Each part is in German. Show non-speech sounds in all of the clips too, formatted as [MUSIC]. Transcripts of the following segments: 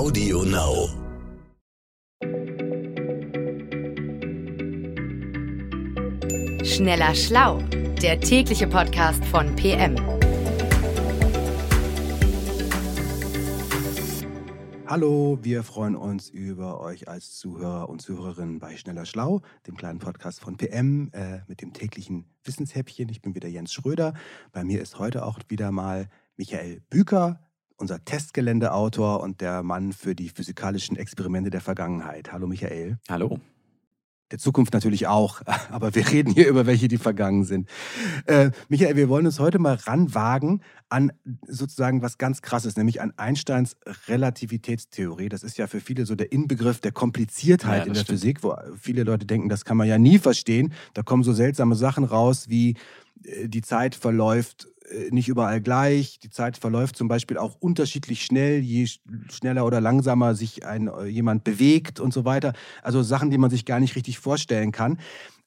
Audio Now. Schneller Schlau, der tägliche Podcast von PM. Hallo, wir freuen uns über euch als Zuhörer und Zuhörerinnen bei Schneller Schlau, dem kleinen Podcast von PM äh, mit dem täglichen Wissenshäppchen. Ich bin wieder Jens Schröder. Bei mir ist heute auch wieder mal Michael Büker, unser Testgeländeautor und der Mann für die physikalischen Experimente der Vergangenheit. Hallo Michael. Hallo der Zukunft natürlich auch, [LAUGHS] aber wir reden hier über welche, die vergangen sind. Äh, Michael, wir wollen uns heute mal ranwagen an sozusagen was ganz Krasses, nämlich an Einsteins Relativitätstheorie. Das ist ja für viele so der Inbegriff der Kompliziertheit ja, in der stimmt. Physik, wo viele Leute denken, das kann man ja nie verstehen. Da kommen so seltsame Sachen raus wie äh, die Zeit verläuft nicht überall gleich. Die Zeit verläuft zum Beispiel auch unterschiedlich schnell, je schneller oder langsamer sich ein, äh, jemand bewegt und so weiter. Also Sachen, die man sich gar nicht richtig vorstellen kann.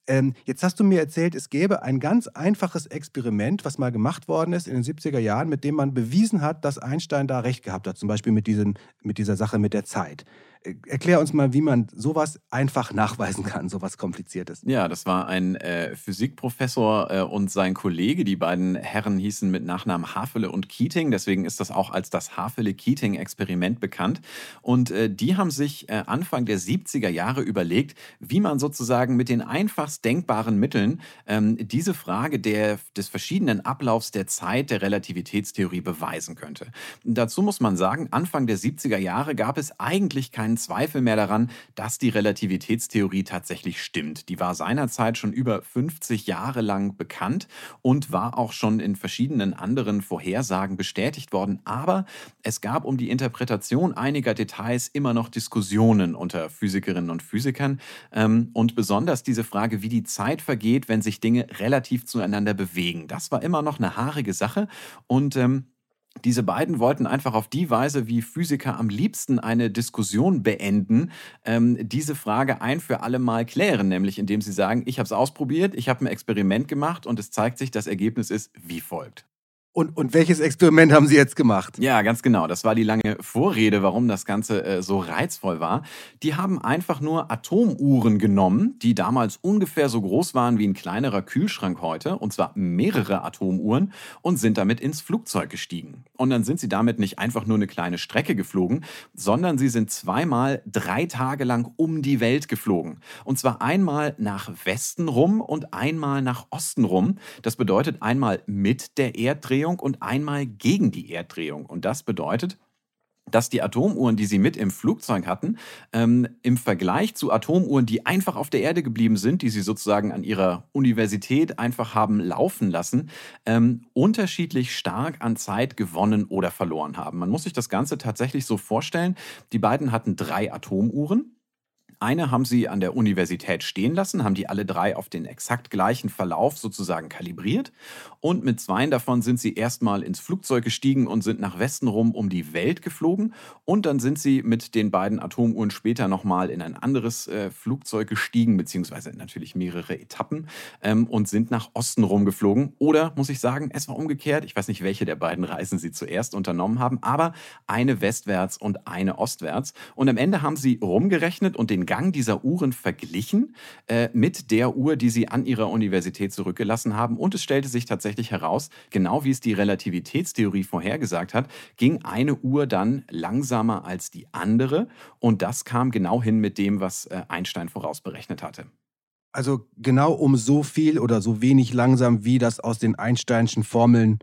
Ähm, jetzt hast du mir erzählt, es gäbe ein ganz einfaches Experiment, was mal gemacht worden ist in den 70er Jahren, mit dem man bewiesen hat, dass Einstein da recht gehabt hat, zum Beispiel mit, diesen, mit dieser Sache mit der Zeit. Erklär uns mal, wie man sowas einfach nachweisen kann, sowas Kompliziertes. Ja, das war ein äh, Physikprofessor äh, und sein Kollege. Die beiden Herren hießen mit Nachnamen Hafele und Keating. Deswegen ist das auch als das Hafele-Keating-Experiment bekannt. Und äh, die haben sich äh, Anfang der 70er Jahre überlegt, wie man sozusagen mit den einfachst denkbaren Mitteln ähm, diese Frage der, des verschiedenen Ablaufs der Zeit der Relativitätstheorie beweisen könnte. Dazu muss man sagen, Anfang der 70er Jahre gab es eigentlich keinen keinen Zweifel mehr daran, dass die Relativitätstheorie tatsächlich stimmt. Die war seinerzeit schon über 50 Jahre lang bekannt und war auch schon in verschiedenen anderen Vorhersagen bestätigt worden. Aber es gab um die Interpretation einiger Details immer noch Diskussionen unter Physikerinnen und Physikern. Ähm, und besonders diese Frage, wie die Zeit vergeht, wenn sich Dinge relativ zueinander bewegen. Das war immer noch eine haarige Sache. Und ähm, diese beiden wollten einfach auf die Weise, wie Physiker am liebsten eine Diskussion beenden, ähm, diese Frage ein für alle Mal klären, nämlich indem sie sagen, ich habe es ausprobiert, ich habe ein Experiment gemacht und es zeigt sich, das Ergebnis ist wie folgt. Und, und welches Experiment haben Sie jetzt gemacht? Ja, ganz genau. Das war die lange Vorrede, warum das Ganze äh, so reizvoll war. Die haben einfach nur Atomuhren genommen, die damals ungefähr so groß waren wie ein kleinerer Kühlschrank heute, und zwar mehrere Atomuhren, und sind damit ins Flugzeug gestiegen. Und dann sind sie damit nicht einfach nur eine kleine Strecke geflogen, sondern sie sind zweimal drei Tage lang um die Welt geflogen. Und zwar einmal nach Westen rum und einmal nach Osten rum. Das bedeutet einmal mit der Erddrehung Erddrehung und einmal gegen die Erddrehung. Und das bedeutet, dass die Atomuhren, die sie mit im Flugzeug hatten, ähm, im Vergleich zu Atomuhren, die einfach auf der Erde geblieben sind, die sie sozusagen an ihrer Universität einfach haben laufen lassen, ähm, unterschiedlich stark an Zeit gewonnen oder verloren haben. Man muss sich das Ganze tatsächlich so vorstellen. Die beiden hatten drei Atomuhren. Eine haben sie an der Universität stehen lassen, haben die alle drei auf den exakt gleichen Verlauf sozusagen kalibriert. Und mit zwei davon sind sie erstmal ins Flugzeug gestiegen und sind nach Westen rum um die Welt geflogen. Und dann sind sie mit den beiden Atomuhren später nochmal in ein anderes äh, Flugzeug gestiegen, beziehungsweise natürlich mehrere Etappen ähm, und sind nach Osten rum geflogen. Oder muss ich sagen, es war umgekehrt. Ich weiß nicht, welche der beiden Reisen sie zuerst unternommen haben, aber eine westwärts und eine ostwärts. Und am Ende haben sie rumgerechnet und den Gang dieser Uhren verglichen äh, mit der Uhr, die sie an ihrer Universität zurückgelassen haben. Und es stellte sich tatsächlich heraus, genau wie es die Relativitätstheorie vorhergesagt hat, ging eine Uhr dann langsamer als die andere. Und das kam genau hin mit dem, was äh, Einstein vorausberechnet hatte. Also genau um so viel oder so wenig langsam, wie das aus den Einsteinschen Formeln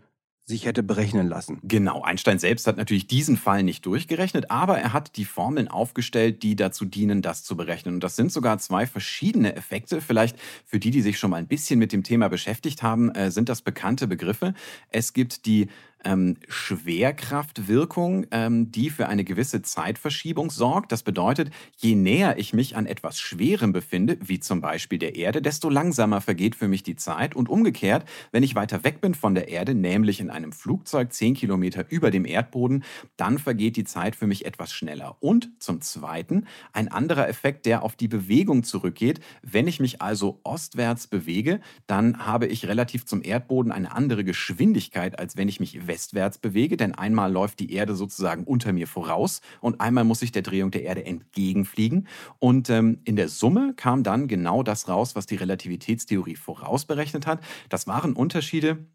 sich hätte berechnen lassen. Genau, Einstein selbst hat natürlich diesen Fall nicht durchgerechnet, aber er hat die Formeln aufgestellt, die dazu dienen, das zu berechnen. Und das sind sogar zwei verschiedene Effekte. Vielleicht für die, die sich schon mal ein bisschen mit dem Thema beschäftigt haben, äh, sind das bekannte Begriffe. Es gibt die ähm, Schwerkraftwirkung, ähm, die für eine gewisse Zeitverschiebung sorgt. Das bedeutet, je näher ich mich an etwas Schwerem befinde, wie zum Beispiel der Erde, desto langsamer vergeht für mich die Zeit. Und umgekehrt, wenn ich weiter weg bin von der Erde, nämlich in einem Flugzeug zehn Kilometer über dem Erdboden, dann vergeht die Zeit für mich etwas schneller. Und zum Zweiten, ein anderer Effekt, der auf die Bewegung zurückgeht. Wenn ich mich also ostwärts bewege, dann habe ich relativ zum Erdboden eine andere Geschwindigkeit, als wenn ich mich westwärts bewege, denn einmal läuft die Erde sozusagen unter mir voraus und einmal muss ich der Drehung der Erde entgegenfliegen. Und ähm, in der Summe kam dann genau das raus, was die Relativitätstheorie vorausberechnet hat. Das waren Unterschiede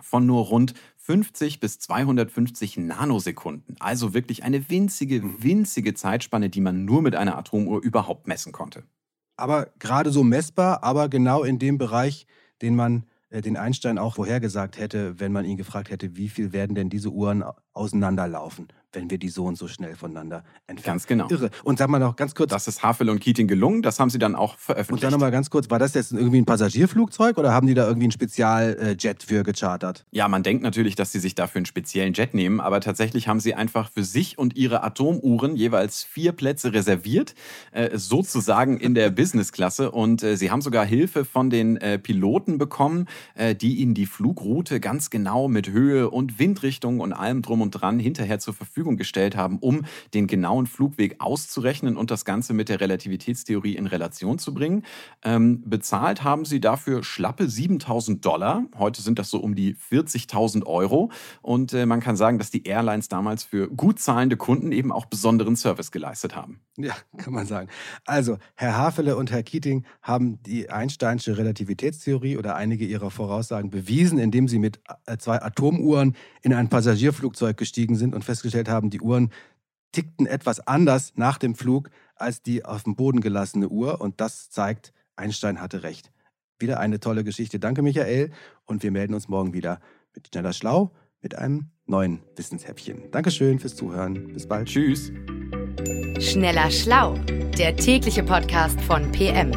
von nur rund 50 bis 250 Nanosekunden. Also wirklich eine winzige, mhm. winzige Zeitspanne, die man nur mit einer Atomuhr überhaupt messen konnte. Aber gerade so messbar, aber genau in dem Bereich, den man den Einstein auch vorhergesagt hätte, wenn man ihn gefragt hätte, wie viel werden denn diese Uhren auseinanderlaufen? wenn wir die so und so schnell voneinander entfernen. Ganz genau. Irre. Und sag mal noch ganz kurz. Das ist Havel und Keating gelungen, das haben sie dann auch veröffentlicht. Und dann nochmal ganz kurz, war das jetzt irgendwie ein Passagierflugzeug oder haben die da irgendwie ein Spezialjet für gechartert? Ja, man denkt natürlich, dass sie sich dafür einen speziellen Jet nehmen, aber tatsächlich haben sie einfach für sich und ihre Atomuhren jeweils vier Plätze reserviert, äh, sozusagen in der [LAUGHS] Businessklasse. Und äh, sie haben sogar Hilfe von den äh, Piloten bekommen, äh, die ihnen die Flugroute ganz genau mit Höhe und Windrichtung und allem drum und dran hinterher zur Verfügung gestellt haben, um den genauen Flugweg auszurechnen und das Ganze mit der Relativitätstheorie in Relation zu bringen. Ähm, bezahlt haben sie dafür schlappe 7000 Dollar. Heute sind das so um die 40.000 Euro. Und äh, man kann sagen, dass die Airlines damals für gut zahlende Kunden eben auch besonderen Service geleistet haben. Ja, kann man sagen. Also, Herr Hafele und Herr Keating haben die Einsteinsche Relativitätstheorie oder einige ihrer Voraussagen bewiesen, indem sie mit äh, zwei Atomuhren in ein Passagierflugzeug gestiegen sind und festgestellt haben, die Uhren tickten etwas anders nach dem Flug als die auf dem Boden gelassene Uhr. Und das zeigt, Einstein hatte recht. Wieder eine tolle Geschichte. Danke, Michael. Und wir melden uns morgen wieder mit Schneller Schlau mit einem neuen Wissenshäppchen. Dankeschön fürs Zuhören. Bis bald. Tschüss. Schneller Schlau, der tägliche Podcast von PM.